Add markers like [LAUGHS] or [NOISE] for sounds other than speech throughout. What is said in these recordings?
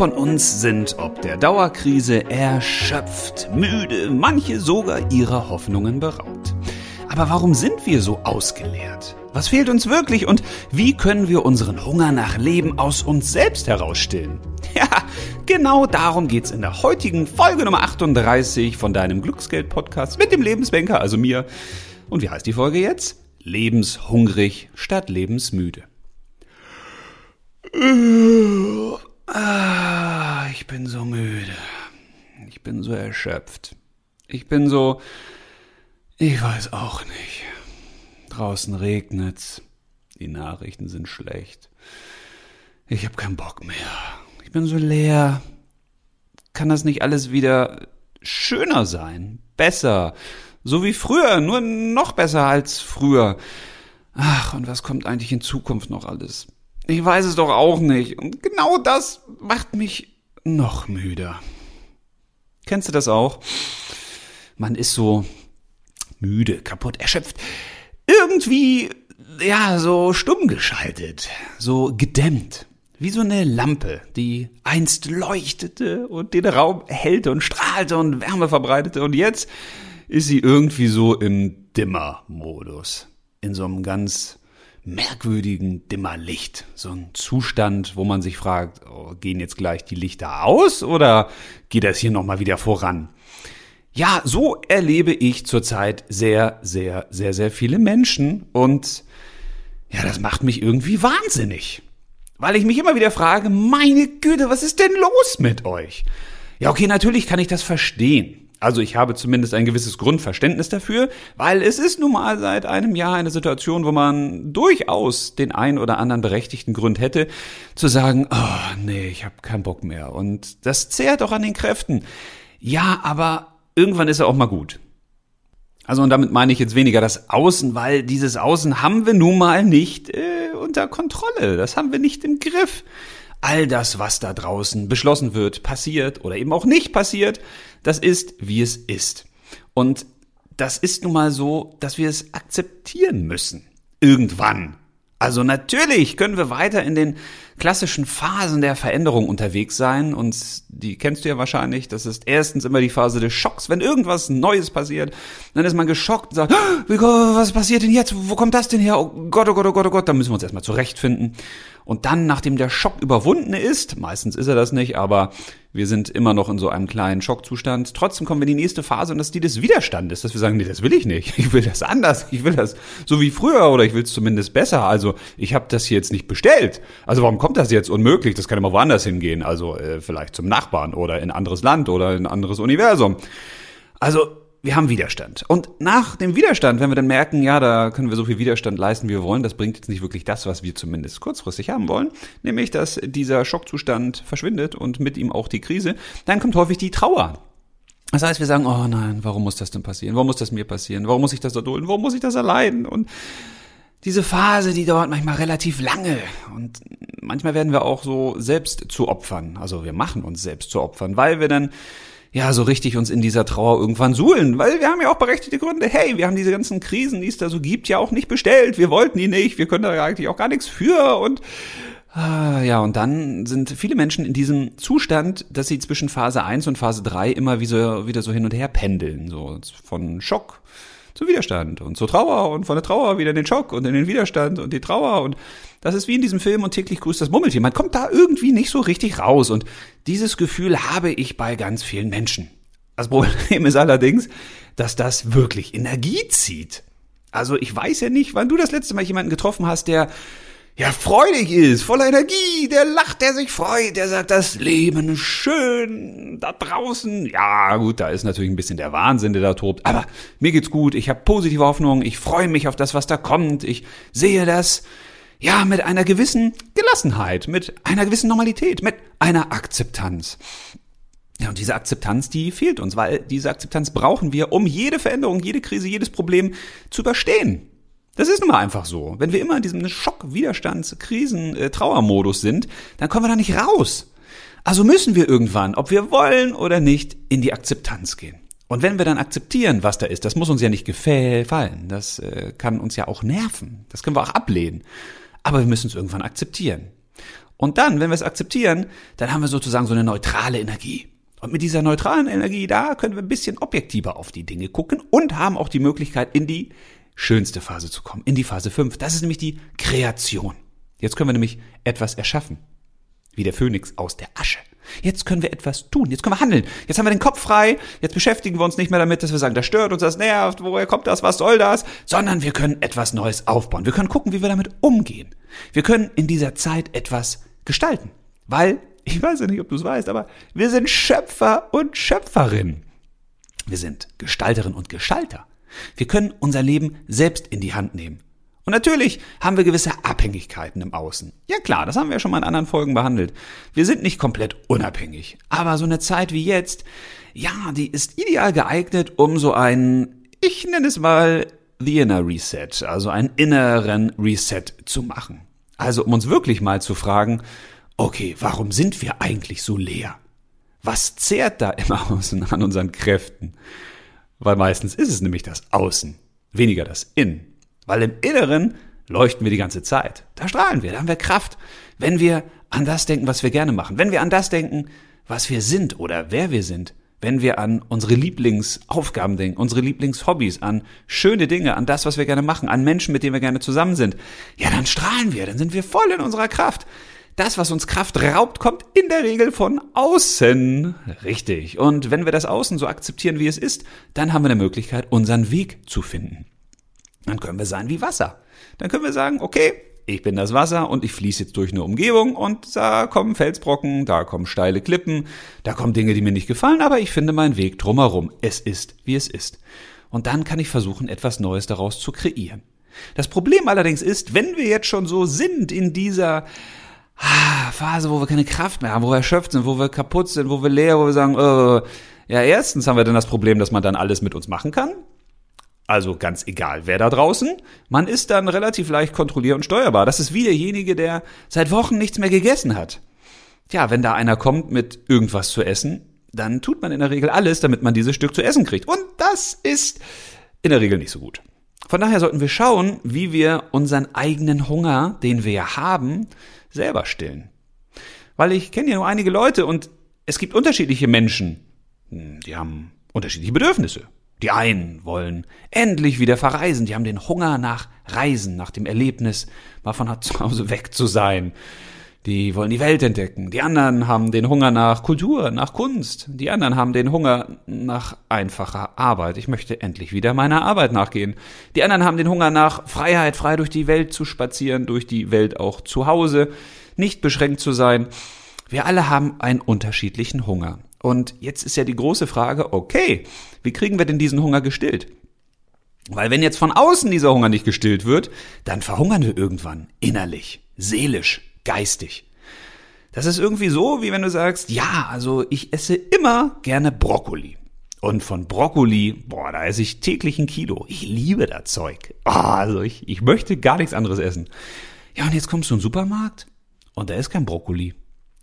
von uns sind ob der Dauerkrise erschöpft, müde, manche sogar ihrer Hoffnungen beraubt. Aber warum sind wir so ausgeleert? Was fehlt uns wirklich und wie können wir unseren Hunger nach Leben aus uns selbst herausstillen? [LAUGHS] Ja, genau darum geht's in der heutigen Folge Nummer 38 von deinem Glücksgeld-Podcast mit dem Lebensbanker, also mir. Und wie heißt die Folge jetzt? Lebenshungrig statt lebensmüde. Ah, ich bin so müde. Ich bin so erschöpft. Ich bin so. Ich weiß auch nicht. Draußen regnet's. Die Nachrichten sind schlecht. Ich hab keinen Bock mehr. Ich bin so leer. Kann das nicht alles wieder schöner sein? Besser? So wie früher, nur noch besser als früher. Ach, und was kommt eigentlich in Zukunft noch alles? Ich weiß es doch auch nicht. Und genau das macht mich noch müder. Kennst du das auch? Man ist so müde, kaputt, erschöpft. Irgendwie, ja, so stumm geschaltet, so gedämmt. Wie so eine Lampe, die einst leuchtete und den Raum erhellte und strahlte und Wärme verbreitete und jetzt ist sie irgendwie so im Dimmer-Modus. In so einem ganz merkwürdigen Dimmerlicht. So ein Zustand, wo man sich fragt, oh, gehen jetzt gleich die Lichter aus oder geht das hier nochmal wieder voran? Ja, so erlebe ich zurzeit sehr, sehr, sehr, sehr viele Menschen und ja, das macht mich irgendwie wahnsinnig. Weil ich mich immer wieder frage, meine Güte, was ist denn los mit euch? Ja, okay, natürlich kann ich das verstehen. Also ich habe zumindest ein gewisses Grundverständnis dafür, weil es ist nun mal seit einem Jahr eine Situation, wo man durchaus den ein oder anderen berechtigten Grund hätte, zu sagen, oh nee, ich habe keinen Bock mehr. Und das zehrt auch an den Kräften. Ja, aber irgendwann ist er auch mal gut. Also und damit meine ich jetzt weniger das Außen, weil dieses Außen haben wir nun mal nicht äh, unter Kontrolle. Das haben wir nicht im Griff all das, was da draußen beschlossen wird, passiert oder eben auch nicht passiert, das ist, wie es ist. Und das ist nun mal so, dass wir es akzeptieren müssen. Irgendwann. Also natürlich können wir weiter in den klassischen Phasen der Veränderung unterwegs sein und die kennst du ja wahrscheinlich. Das ist erstens immer die Phase des Schocks. Wenn irgendwas Neues passiert, dann ist man geschockt und sagt, was passiert denn jetzt? Wo kommt das denn her? Oh Gott, oh Gott, oh Gott, oh Gott. Da müssen wir uns erstmal zurechtfinden. Und dann, nachdem der Schock überwunden ist, meistens ist er das nicht, aber wir sind immer noch in so einem kleinen Schockzustand. Trotzdem kommen wir in die nächste Phase und das ist die des Widerstandes, dass wir sagen, nee, das will ich nicht. Ich will das anders. Ich will das so wie früher oder ich will es zumindest besser. Also ich habe das hier jetzt nicht bestellt. Also warum kommt das jetzt unmöglich? Das kann immer woanders hingehen. Also äh, vielleicht zum Nachbarn oder in anderes Land oder in anderes Universum. Also wir haben Widerstand. Und nach dem Widerstand, wenn wir dann merken, ja, da können wir so viel Widerstand leisten, wie wir wollen, das bringt jetzt nicht wirklich das, was wir zumindest kurzfristig haben wollen, nämlich, dass dieser Schockzustand verschwindet und mit ihm auch die Krise, dann kommt häufig die Trauer. Das heißt, wir sagen, oh nein, warum muss das denn passieren? Warum muss das mir passieren? Warum muss ich das erdulden? Warum muss ich das erleiden? Und diese Phase, die dauert manchmal relativ lange und manchmal werden wir auch so selbst zu Opfern. Also wir machen uns selbst zu Opfern, weil wir dann ja, so richtig uns in dieser Trauer irgendwann suhlen, weil wir haben ja auch berechtigte Gründe. Hey, wir haben diese ganzen Krisen, die es da so gibt, ja auch nicht bestellt. Wir wollten die nicht. Wir können da eigentlich auch gar nichts für und ah, ja, und dann sind viele Menschen in diesem Zustand, dass sie zwischen Phase 1 und Phase 3 immer wieder, wieder so hin und her pendeln, so von Schock zu Widerstand und zur Trauer und von der Trauer wieder in den Schock und in den Widerstand und die Trauer und das ist wie in diesem Film und täglich grüßt das Mummeltier. Man kommt da irgendwie nicht so richtig raus. Und dieses Gefühl habe ich bei ganz vielen Menschen. Das Problem ist allerdings, dass das wirklich Energie zieht. Also ich weiß ja nicht, wann du das letzte Mal jemanden getroffen hast, der ja freudig ist, voller Energie, der lacht, der sich freut, der sagt, das Leben ist schön da draußen. Ja, gut, da ist natürlich ein bisschen der Wahnsinn, der da tobt, aber mir geht's gut, ich habe positive Hoffnung, ich freue mich auf das, was da kommt, ich sehe das ja, mit einer gewissen Gelassenheit, mit einer gewissen Normalität, mit einer Akzeptanz. Ja, und diese Akzeptanz, die fehlt uns, weil diese Akzeptanz brauchen wir, um jede Veränderung, jede Krise, jedes Problem zu überstehen. Das ist nun mal einfach so. Wenn wir immer in diesem Schock, Widerstands, Krisen, äh, Trauermodus sind, dann kommen wir da nicht raus. Also müssen wir irgendwann, ob wir wollen oder nicht, in die Akzeptanz gehen. Und wenn wir dann akzeptieren, was da ist, das muss uns ja nicht gefallen. Das äh, kann uns ja auch nerven. Das können wir auch ablehnen. Aber wir müssen es irgendwann akzeptieren. Und dann, wenn wir es akzeptieren, dann haben wir sozusagen so eine neutrale Energie. Und mit dieser neutralen Energie, da können wir ein bisschen objektiver auf die Dinge gucken und haben auch die Möglichkeit, in die schönste Phase zu kommen, in die Phase 5. Das ist nämlich die Kreation. Jetzt können wir nämlich etwas erschaffen. Wie der Phönix aus der Asche. Jetzt können wir etwas tun. Jetzt können wir handeln. Jetzt haben wir den Kopf frei. Jetzt beschäftigen wir uns nicht mehr damit, dass wir sagen, das stört uns, das nervt, woher kommt das, was soll das? Sondern wir können etwas Neues aufbauen. Wir können gucken, wie wir damit umgehen. Wir können in dieser Zeit etwas gestalten. Weil, ich weiß ja nicht, ob du es weißt, aber wir sind Schöpfer und Schöpferin. Wir sind Gestalterin und Gestalter. Wir können unser Leben selbst in die Hand nehmen. Und natürlich haben wir gewisse Abhängigkeiten im Außen. Ja klar, das haben wir ja schon mal in anderen Folgen behandelt. Wir sind nicht komplett unabhängig. Aber so eine Zeit wie jetzt, ja, die ist ideal geeignet, um so einen, ich nenne es mal, The Inner Reset, also einen inneren Reset zu machen. Also um uns wirklich mal zu fragen, okay, warum sind wir eigentlich so leer? Was zehrt da im Außen an unseren Kräften? Weil meistens ist es nämlich das Außen, weniger das Innen. Weil im Inneren leuchten wir die ganze Zeit. Da strahlen wir, da haben wir Kraft. Wenn wir an das denken, was wir gerne machen. Wenn wir an das denken, was wir sind oder wer wir sind. Wenn wir an unsere Lieblingsaufgaben denken, unsere Lieblingshobbys, an schöne Dinge, an das, was wir gerne machen, an Menschen, mit denen wir gerne zusammen sind. Ja, dann strahlen wir, dann sind wir voll in unserer Kraft. Das, was uns Kraft raubt, kommt in der Regel von außen. Richtig. Und wenn wir das Außen so akzeptieren, wie es ist, dann haben wir eine Möglichkeit, unseren Weg zu finden. Dann können wir sein wie Wasser. Dann können wir sagen, okay, ich bin das Wasser und ich fließe jetzt durch eine Umgebung und da kommen Felsbrocken, da kommen steile Klippen, da kommen Dinge, die mir nicht gefallen, aber ich finde meinen Weg drumherum. Es ist, wie es ist. Und dann kann ich versuchen, etwas Neues daraus zu kreieren. Das Problem allerdings ist, wenn wir jetzt schon so sind in dieser Phase, wo wir keine Kraft mehr haben, wo wir erschöpft sind, wo wir kaputt sind, wo wir leer, wo wir sagen, äh, ja, erstens haben wir dann das Problem, dass man dann alles mit uns machen kann. Also ganz egal, wer da draußen. Man ist dann relativ leicht kontrolliert und steuerbar. Das ist wie derjenige, der seit Wochen nichts mehr gegessen hat. Tja, wenn da einer kommt mit irgendwas zu essen, dann tut man in der Regel alles, damit man dieses Stück zu essen kriegt. Und das ist in der Regel nicht so gut. Von daher sollten wir schauen, wie wir unseren eigenen Hunger, den wir haben, selber stillen. Weil ich kenne ja nur einige Leute und es gibt unterschiedliche Menschen. Hm, die haben unterschiedliche Bedürfnisse. Die einen wollen endlich wieder verreisen, die haben den Hunger nach Reisen, nach dem Erlebnis, mal von zu Hause weg zu sein. Die wollen die Welt entdecken. Die anderen haben den Hunger nach Kultur, nach Kunst. Die anderen haben den Hunger nach einfacher Arbeit. Ich möchte endlich wieder meiner Arbeit nachgehen. Die anderen haben den Hunger nach Freiheit, frei durch die Welt zu spazieren, durch die Welt auch zu Hause, nicht beschränkt zu sein. Wir alle haben einen unterschiedlichen Hunger. Und jetzt ist ja die große Frage, okay, wie kriegen wir denn diesen Hunger gestillt? Weil wenn jetzt von außen dieser Hunger nicht gestillt wird, dann verhungern wir irgendwann innerlich, seelisch, geistig. Das ist irgendwie so, wie wenn du sagst, ja, also ich esse immer gerne Brokkoli. Und von Brokkoli, boah, da esse ich täglich ein Kilo. Ich liebe das Zeug. Oh, also ich, ich möchte gar nichts anderes essen. Ja, und jetzt kommst du in den Supermarkt und da ist kein Brokkoli.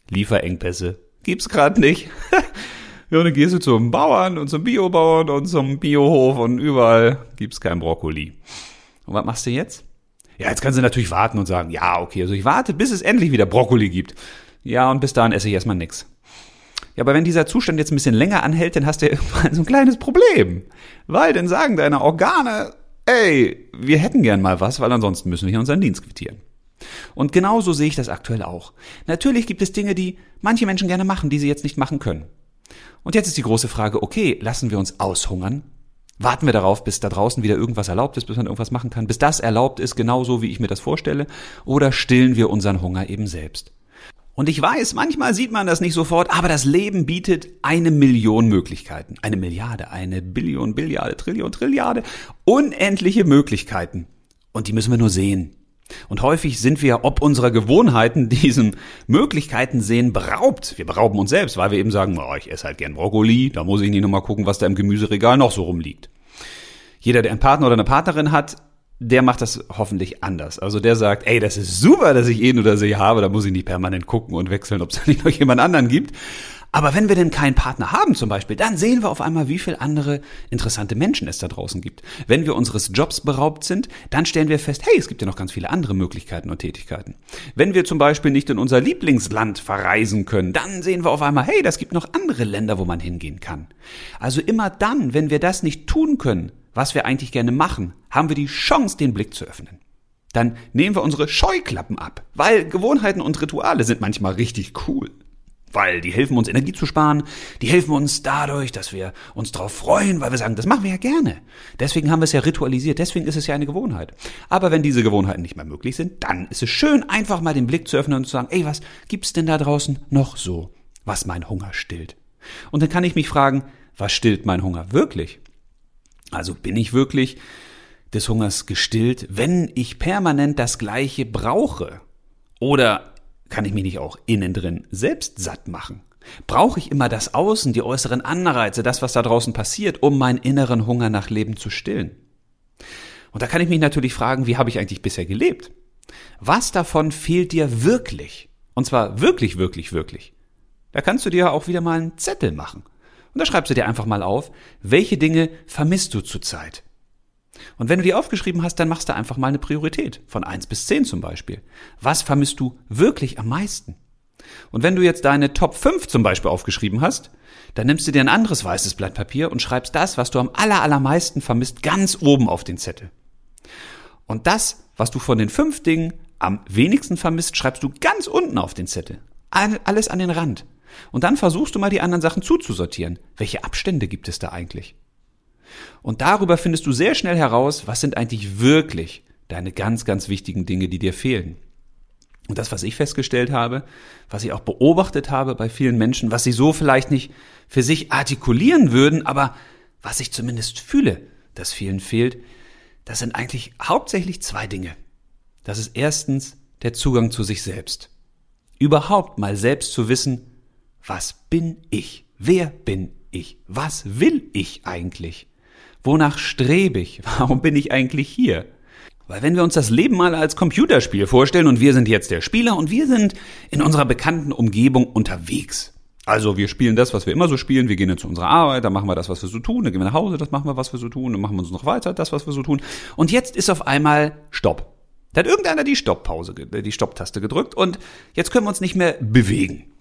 Lieferengpässe gibt's gerade nicht. [LAUGHS] ja, und dann gehst du zum Bauern und zum Biobauern und zum Biohof und überall gibt's kein Brokkoli. Und was machst du jetzt? Ja, jetzt kannst du natürlich warten und sagen, ja, okay, also ich warte, bis es endlich wieder Brokkoli gibt. Ja, und bis dahin esse ich erstmal nix. Ja, aber wenn dieser Zustand jetzt ein bisschen länger anhält, dann hast du ja [LAUGHS] irgendwann so ein kleines Problem. Weil dann sagen deine Organe, ey, wir hätten gern mal was, weil ansonsten müssen wir hier unseren Dienst quittieren. Und genauso sehe ich das aktuell auch. Natürlich gibt es Dinge, die manche Menschen gerne machen, die sie jetzt nicht machen können. Und jetzt ist die große Frage, okay, lassen wir uns aushungern? Warten wir darauf, bis da draußen wieder irgendwas erlaubt ist, bis man irgendwas machen kann, bis das erlaubt ist, genauso wie ich mir das vorstelle, oder stillen wir unseren Hunger eben selbst? Und ich weiß, manchmal sieht man das nicht sofort, aber das Leben bietet eine Million Möglichkeiten. Eine Milliarde, eine Billion, Billiarde, Trillion, Trilliarde. Unendliche Möglichkeiten. Und die müssen wir nur sehen. Und häufig sind wir ob unserer Gewohnheiten [LAUGHS] diesen Möglichkeiten sehen beraubt. Wir berauben uns selbst, weil wir eben sagen, oh, ich esse halt gern Brokkoli, da muss ich nicht nochmal gucken, was da im Gemüseregal noch so rumliegt. Jeder, der einen Partner oder eine Partnerin hat, der macht das hoffentlich anders. Also der sagt, ey, das ist super, dass ich ihn oder sie habe, da muss ich nicht permanent gucken und wechseln, ob es da nicht noch jemand anderen gibt. Aber wenn wir denn keinen Partner haben zum Beispiel, dann sehen wir auf einmal, wie viele andere interessante Menschen es da draußen gibt. Wenn wir unseres Jobs beraubt sind, dann stellen wir fest, hey, es gibt ja noch ganz viele andere Möglichkeiten und Tätigkeiten. Wenn wir zum Beispiel nicht in unser Lieblingsland verreisen können, dann sehen wir auf einmal, hey, das gibt noch andere Länder, wo man hingehen kann. Also immer dann, wenn wir das nicht tun können, was wir eigentlich gerne machen, haben wir die Chance, den Blick zu öffnen dann nehmen wir unsere Scheuklappen ab, weil Gewohnheiten und Rituale sind manchmal richtig cool. Weil die helfen uns Energie zu sparen, die helfen uns dadurch, dass wir uns darauf freuen, weil wir sagen, das machen wir ja gerne. Deswegen haben wir es ja ritualisiert, deswegen ist es ja eine Gewohnheit. Aber wenn diese Gewohnheiten nicht mehr möglich sind, dann ist es schön, einfach mal den Blick zu öffnen und zu sagen, ey, was gibt's denn da draußen noch so, was mein Hunger stillt? Und dann kann ich mich fragen, was stillt mein Hunger wirklich? Also bin ich wirklich des Hungers gestillt, wenn ich permanent das Gleiche brauche? Oder kann ich mich nicht auch innen drin selbst satt machen? Brauche ich immer das Außen, die äußeren Anreize, das, was da draußen passiert, um meinen inneren Hunger nach Leben zu stillen? Und da kann ich mich natürlich fragen, wie habe ich eigentlich bisher gelebt? Was davon fehlt dir wirklich? Und zwar wirklich, wirklich, wirklich. Da kannst du dir auch wieder mal einen Zettel machen. Und da schreibst du dir einfach mal auf, welche Dinge vermisst du zurzeit? Und wenn du die aufgeschrieben hast, dann machst du einfach mal eine Priorität. Von eins bis zehn zum Beispiel. Was vermisst du wirklich am meisten? Und wenn du jetzt deine Top 5 zum Beispiel aufgeschrieben hast, dann nimmst du dir ein anderes weißes Blatt Papier und schreibst das, was du am aller, allermeisten vermisst, ganz oben auf den Zettel. Und das, was du von den fünf Dingen am wenigsten vermisst, schreibst du ganz unten auf den Zettel. Alles an den Rand. Und dann versuchst du mal die anderen Sachen zuzusortieren. Welche Abstände gibt es da eigentlich? Und darüber findest du sehr schnell heraus, was sind eigentlich wirklich deine ganz, ganz wichtigen Dinge, die dir fehlen. Und das, was ich festgestellt habe, was ich auch beobachtet habe bei vielen Menschen, was sie so vielleicht nicht für sich artikulieren würden, aber was ich zumindest fühle, dass vielen fehlt, das sind eigentlich hauptsächlich zwei Dinge. Das ist erstens der Zugang zu sich selbst. Überhaupt mal selbst zu wissen, was bin ich? Wer bin ich? Was will ich eigentlich? Wonach strebe ich? [LAUGHS] Warum bin ich eigentlich hier? Weil wenn wir uns das Leben mal als Computerspiel vorstellen und wir sind jetzt der Spieler und wir sind in unserer bekannten Umgebung unterwegs. Also wir spielen das, was wir immer so spielen, wir gehen jetzt zu unserer Arbeit, dann machen wir das, was wir so tun, dann gehen wir nach Hause, das machen wir, was wir so tun, dann machen wir uns noch weiter, das, was wir so tun. Und jetzt ist auf einmal Stopp. Da hat irgendeiner die Stopppause, die Stopptaste gedrückt und jetzt können wir uns nicht mehr bewegen.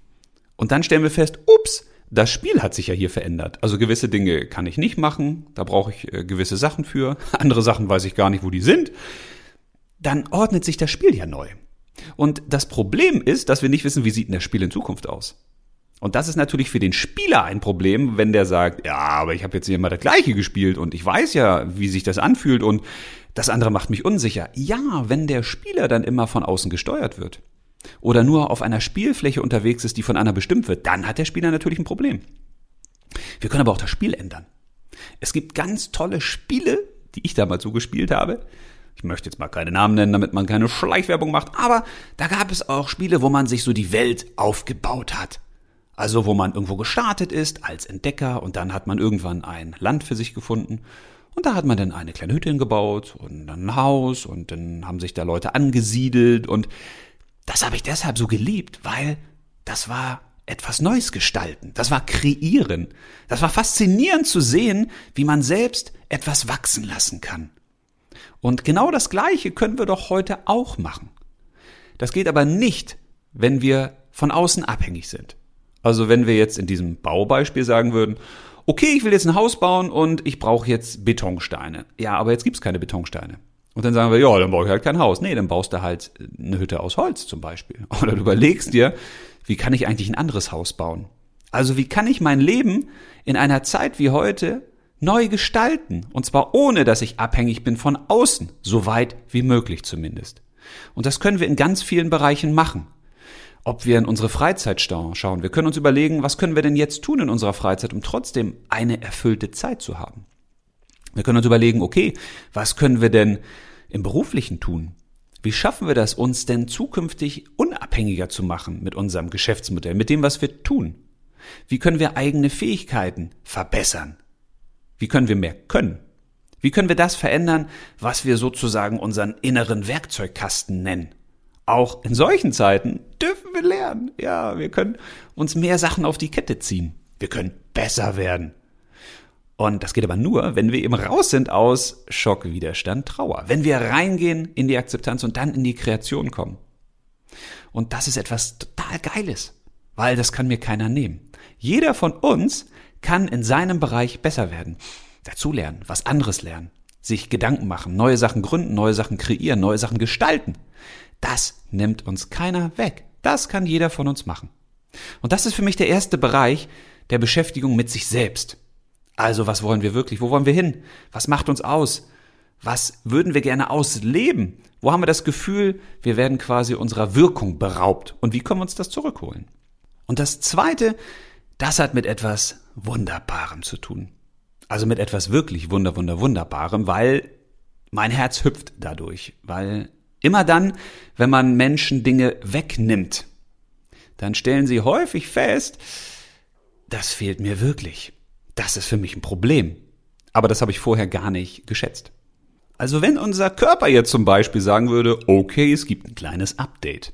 Und dann stellen wir fest, ups, das Spiel hat sich ja hier verändert. Also gewisse Dinge kann ich nicht machen, da brauche ich äh, gewisse Sachen für, [LAUGHS] andere Sachen weiß ich gar nicht, wo die sind. Dann ordnet sich das Spiel ja neu. Und das Problem ist, dass wir nicht wissen, wie sieht denn das Spiel in Zukunft aus. Und das ist natürlich für den Spieler ein Problem, wenn der sagt, ja, aber ich habe jetzt hier immer das gleiche gespielt und ich weiß ja, wie sich das anfühlt und das andere macht mich unsicher. Ja, wenn der Spieler dann immer von außen gesteuert wird oder nur auf einer Spielfläche unterwegs ist, die von einer bestimmt wird, dann hat der Spieler natürlich ein Problem. Wir können aber auch das Spiel ändern. Es gibt ganz tolle Spiele, die ich damals so gespielt habe. Ich möchte jetzt mal keine Namen nennen, damit man keine Schleichwerbung macht, aber da gab es auch Spiele, wo man sich so die Welt aufgebaut hat. Also wo man irgendwo gestartet ist als Entdecker und dann hat man irgendwann ein Land für sich gefunden und da hat man dann eine kleine Hütte hingebaut und dann ein Haus und dann haben sich da Leute angesiedelt und das habe ich deshalb so geliebt, weil das war etwas Neues gestalten. Das war kreieren. Das war faszinierend zu sehen, wie man selbst etwas wachsen lassen kann. Und genau das Gleiche können wir doch heute auch machen. Das geht aber nicht, wenn wir von außen abhängig sind. Also wenn wir jetzt in diesem Baubeispiel sagen würden, okay, ich will jetzt ein Haus bauen und ich brauche jetzt Betonsteine. Ja, aber jetzt gibt's keine Betonsteine. Und dann sagen wir, ja, dann baue ich halt kein Haus. Nee, dann baust du halt eine Hütte aus Holz zum Beispiel. [LAUGHS] Oder du überlegst dir, wie kann ich eigentlich ein anderes Haus bauen? Also wie kann ich mein Leben in einer Zeit wie heute neu gestalten? Und zwar ohne, dass ich abhängig bin von außen, so weit wie möglich zumindest. Und das können wir in ganz vielen Bereichen machen. Ob wir in unsere Freizeit schauen, wir können uns überlegen, was können wir denn jetzt tun in unserer Freizeit, um trotzdem eine erfüllte Zeit zu haben. Wir können uns überlegen, okay, was können wir denn im beruflichen tun? Wie schaffen wir das, uns denn zukünftig unabhängiger zu machen mit unserem Geschäftsmodell, mit dem, was wir tun? Wie können wir eigene Fähigkeiten verbessern? Wie können wir mehr können? Wie können wir das verändern, was wir sozusagen unseren inneren Werkzeugkasten nennen? Auch in solchen Zeiten dürfen wir lernen. Ja, wir können uns mehr Sachen auf die Kette ziehen. Wir können besser werden. Und das geht aber nur, wenn wir eben raus sind aus Schock, Widerstand, Trauer. Wenn wir reingehen in die Akzeptanz und dann in die Kreation kommen. Und das ist etwas total Geiles, weil das kann mir keiner nehmen. Jeder von uns kann in seinem Bereich besser werden, dazulernen, was anderes lernen, sich Gedanken machen, neue Sachen gründen, neue Sachen kreieren, neue Sachen gestalten. Das nimmt uns keiner weg. Das kann jeder von uns machen. Und das ist für mich der erste Bereich der Beschäftigung mit sich selbst. Also was wollen wir wirklich? Wo wollen wir hin? Was macht uns aus? Was würden wir gerne ausleben? Wo haben wir das Gefühl, wir werden quasi unserer Wirkung beraubt? Und wie können wir uns das zurückholen? Und das Zweite, das hat mit etwas Wunderbarem zu tun. Also mit etwas wirklich Wunder, Wunder, Wunderbarem, weil mein Herz hüpft dadurch. Weil immer dann, wenn man Menschen Dinge wegnimmt, dann stellen sie häufig fest, das fehlt mir wirklich das ist für mich ein Problem. Aber das habe ich vorher gar nicht geschätzt. Also wenn unser Körper jetzt zum Beispiel sagen würde, okay, es gibt ein kleines Update.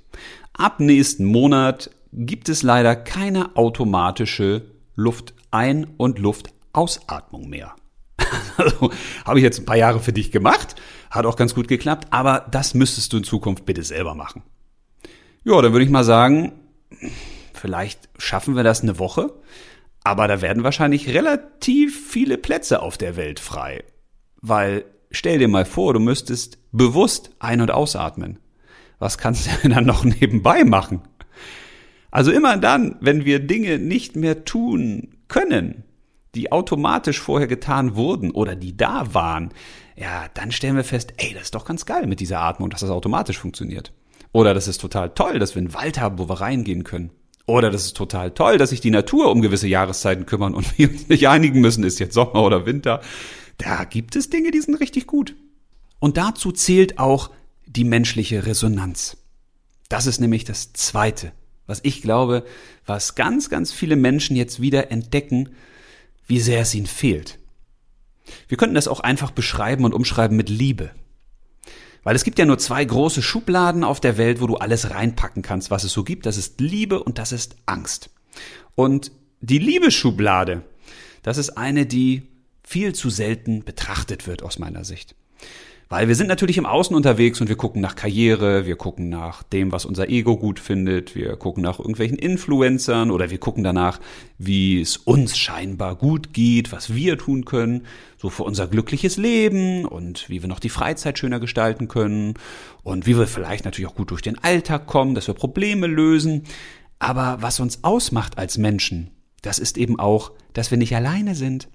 Ab nächsten Monat gibt es leider keine automatische Luftein- und Luftausatmung mehr. [LAUGHS] Also habe ich jetzt ein paar Jahre für dich gemacht, hat auch ganz gut geklappt, aber das müsstest du in Zukunft bitte selber machen. Ja, dann würde ich mal sagen, vielleicht schaffen wir das eine Woche. Aber da werden wahrscheinlich relativ viele Plätze auf der Welt frei. Weil stell dir mal vor, du müsstest bewusst ein- und ausatmen. Was kannst du denn [LAUGHS] dann noch nebenbei machen? Also immer dann, wenn wir Dinge nicht mehr tun können, die automatisch vorher getan wurden oder die da waren, ja, dann stellen wir fest, ey, das ist doch ganz geil mit dieser Atmung, dass das automatisch funktioniert. Oder das ist total toll, dass wir einen Wald haben, wo wir reingehen können. Oder das ist total toll, dass sich die Natur um gewisse Jahreszeiten kümmern und [LAUGHS] wir uns nicht einigen müssen, ist jetzt Sommer oder Winter. Da gibt es Dinge, die sind richtig gut. Und dazu zählt auch die menschliche Resonanz. Das ist nämlich das Zweite, was ich glaube, was ganz, ganz viele Menschen jetzt wieder entdecken, wie sehr es ihnen fehlt. Wir könnten das auch einfach beschreiben und umschreiben mit Liebe. Weil es gibt ja nur zwei große Schubladen auf der Welt, wo du alles reinpacken kannst, was es so gibt. Das ist Liebe und das ist Angst. Und die Liebeschublade, das ist eine, die viel zu selten betrachtet wird aus meiner Sicht. Weil wir sind natürlich im Außen unterwegs und wir gucken nach Karriere, wir gucken nach dem, was unser Ego gut findet, wir gucken nach irgendwelchen Influencern oder wir gucken danach, wie es uns scheinbar gut geht, was wir tun können, so für unser glückliches Leben und wie wir noch die Freizeit schöner gestalten können und wie wir vielleicht natürlich auch gut durch den Alltag kommen, dass wir Probleme lösen. Aber was uns ausmacht als Menschen, das ist eben auch, dass wir nicht alleine sind,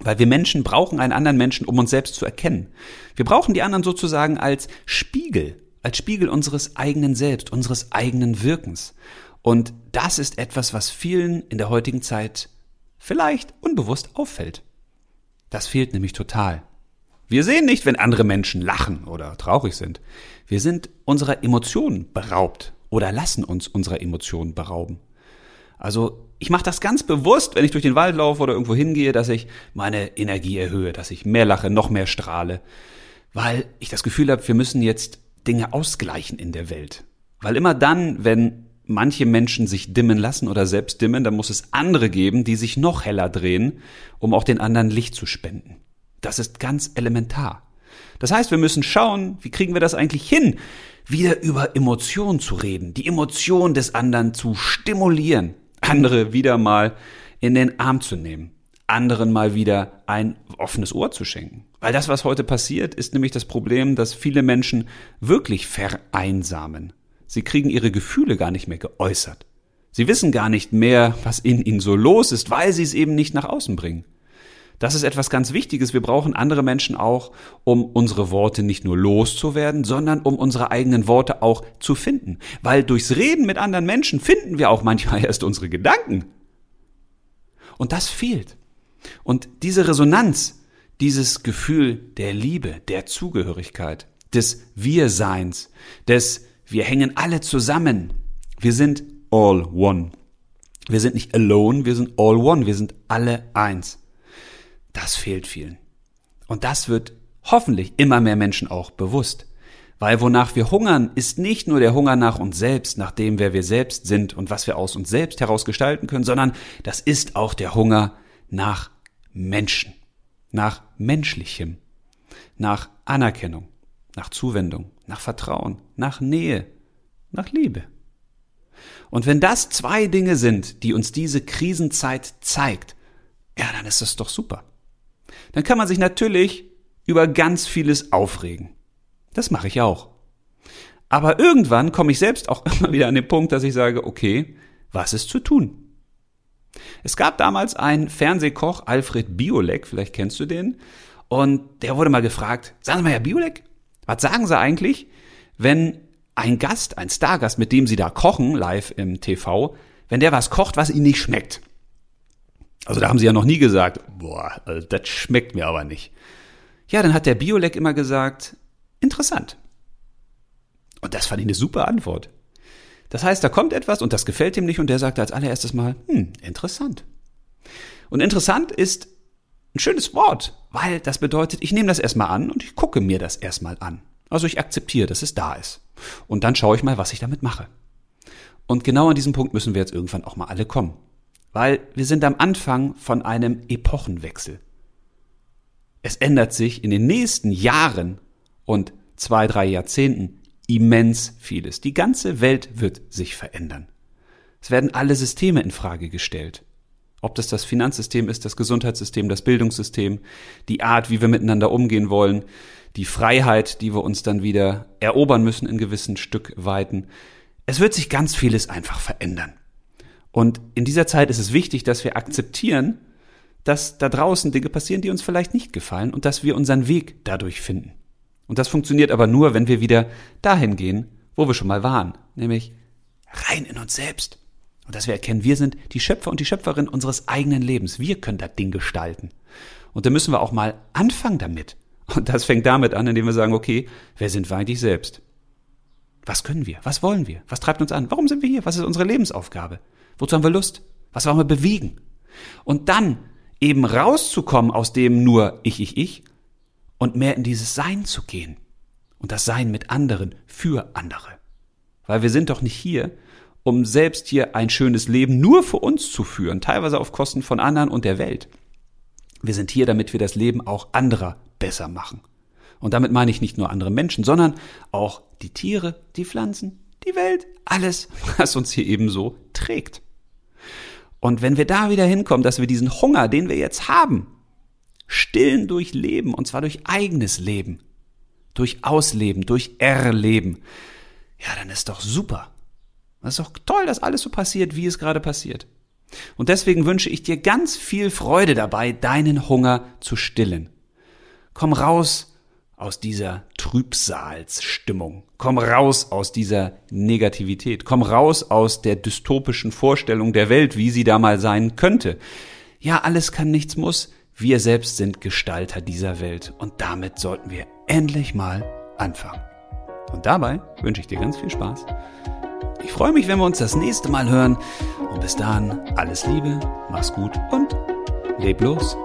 weil wir Menschen brauchen einen anderen Menschen, um uns selbst zu erkennen. Wir brauchen die anderen sozusagen als Spiegel, als Spiegel unseres eigenen Selbst, unseres eigenen Wirkens. Und das ist etwas, was vielen in der heutigen Zeit vielleicht unbewusst auffällt. Das fehlt nämlich total. Wir sehen nicht, wenn andere Menschen lachen oder traurig sind. Wir sind unserer Emotionen beraubt oder lassen uns unserer Emotionen berauben. Also ich mache das ganz bewusst, wenn ich durch den Wald laufe oder irgendwo hingehe, dass ich meine Energie erhöhe, dass ich mehr lache, noch mehr strahle, weil ich das Gefühl habe, wir müssen jetzt Dinge ausgleichen in der Welt. Weil immer dann, wenn manche Menschen sich dimmen lassen oder selbst dimmen, dann muss es andere geben, die sich noch heller drehen, um auch den anderen Licht zu spenden. Das ist ganz elementar. Das heißt, wir müssen schauen, wie kriegen wir das eigentlich hin, wieder über Emotionen zu reden, die Emotion des anderen zu stimulieren, andere wieder mal in den Arm zu nehmen, anderen mal wieder ein offenes Ohr zu schenken. Weil das, was heute passiert, ist nämlich das Problem, dass viele Menschen wirklich vereinsamen. Sie kriegen ihre Gefühle gar nicht mehr geäußert. Sie wissen gar nicht mehr, was in ihnen so los ist, weil sie es eben nicht nach außen bringen. Das ist etwas ganz Wichtiges. Wir brauchen andere Menschen auch, um unsere Worte nicht nur loszuwerden, sondern um unsere eigenen Worte auch zu finden. Weil durchs Reden mit anderen Menschen finden wir auch manchmal [LAUGHS] erst unsere Gedanken. Und das fehlt. Und diese Resonanz, dieses Gefühl der Liebe, der Zugehörigkeit, des Wir-Seins, des Wir hängen alle zusammen. Wir sind all one. Wir sind nicht alone, wir sind all one, wir sind alle eins. Das fehlt vielen. Und das wird hoffentlich immer mehr Menschen auch bewusst. Weil wonach wir hungern, ist nicht nur der Hunger nach uns selbst, nach dem, wer wir selbst sind und was wir aus uns selbst heraus gestalten können, sondern das ist auch der Hunger nach Menschen, nach Menschlichem, nach Anerkennung, nach Zuwendung, nach Vertrauen, nach Nähe, nach Liebe. Und wenn das zwei Dinge sind, die uns diese Krisenzeit zeigt, ja, dann ist das doch super. Dann kann man sich natürlich über ganz vieles aufregen. Das mache ich auch. Aber irgendwann komme ich selbst auch [LAUGHS] immer wieder an den Punkt, dass ich sage, okay, was ist zu tun? Es gab damals einen Fernsehkoch, Alfred Biolek, vielleicht kennst du den, und der wurde mal gefragt, sagen Sie mal, Herr Biolek, was sagen Sie eigentlich, wenn ein Gast, ein Stargast, mit dem Sie da kochen, live im TV, wenn der was kocht, was Ihnen nicht schmeckt? Also da haben Sie ja noch nie gesagt, boah, also das schmeckt mir aber nicht. Ja, dann hat der Biolek immer gesagt, interessant. Und das fand ich eine super Antwort. Das heißt, da kommt etwas und das gefällt ihm nicht und der sagt als allererstes mal, hm, interessant. Und interessant ist ein schönes Wort, weil das bedeutet, ich nehme das erstmal an und ich gucke mir das erstmal an. Also ich akzeptiere, dass es da ist. Und dann schaue ich mal, was ich damit mache. Und genau an diesem Punkt müssen wir jetzt irgendwann auch mal alle kommen. Weil wir sind am Anfang von einem Epochenwechsel. Es ändert sich in den nächsten Jahren und zwei, drei Jahrzehnten immens vieles. Die ganze Welt wird sich verändern. Es werden alle Systeme in Frage gestellt. Ob das das Finanzsystem ist, das Gesundheitssystem, das Bildungssystem, die Art, wie wir miteinander umgehen wollen, die Freiheit, die wir uns dann wieder erobern müssen in gewissen Stückweiten. Es wird sich ganz vieles einfach verändern. Und in dieser Zeit ist es wichtig, dass wir akzeptieren, dass da draußen Dinge passieren, die uns vielleicht nicht gefallen und dass wir unseren Weg dadurch finden. Und das funktioniert aber nur, wenn wir wieder dahin gehen, wo wir schon mal waren, nämlich rein in uns selbst. Und dass wir erkennen, wir sind die Schöpfer und die Schöpferin unseres eigenen Lebens. Wir können das Ding gestalten. Und da müssen wir auch mal anfangen damit. Und das fängt damit an, indem wir sagen, okay, wer sind wir eigentlich selbst? Was können wir? Was wollen wir? Was treibt uns an? Warum sind wir hier? Was ist unsere Lebensaufgabe? Wozu haben wir Lust? Was wollen wir bewegen? Und dann eben rauszukommen aus dem nur ich, ich, ich und mehr in dieses Sein zu gehen. Und das Sein mit anderen, für andere. Weil wir sind doch nicht hier, um selbst hier ein schönes Leben nur für uns zu führen, teilweise auf Kosten von anderen und der Welt. Wir sind hier, damit wir das Leben auch anderer besser machen. Und damit meine ich nicht nur andere Menschen, sondern auch die Tiere, die Pflanzen, die Welt, alles, [LAUGHS] was uns hier ebenso trägt. Und wenn wir da wieder hinkommen, dass wir diesen Hunger, den wir jetzt haben, stillen durch Leben, und zwar durch eigenes Leben, durch Ausleben, durch Erleben, ja, dann ist doch super. Das ist doch toll, dass alles so passiert, wie es gerade passiert. Und deswegen wünsche ich dir ganz viel Freude dabei, deinen Hunger zu stillen. Komm raus aus dieser Trübsalsstimmung. Komm raus aus dieser Negativität. Komm raus aus der dystopischen Vorstellung der Welt, wie sie da mal sein könnte. Ja, alles kann, nichts muss. Wir selbst sind Gestalter dieser Welt und damit sollten wir endlich mal anfangen. Und dabei wünsche ich dir ganz viel Spaß. Ich freue mich, wenn wir uns das nächste Mal hören. Und bis dahin alles Liebe, mach's gut und leb los.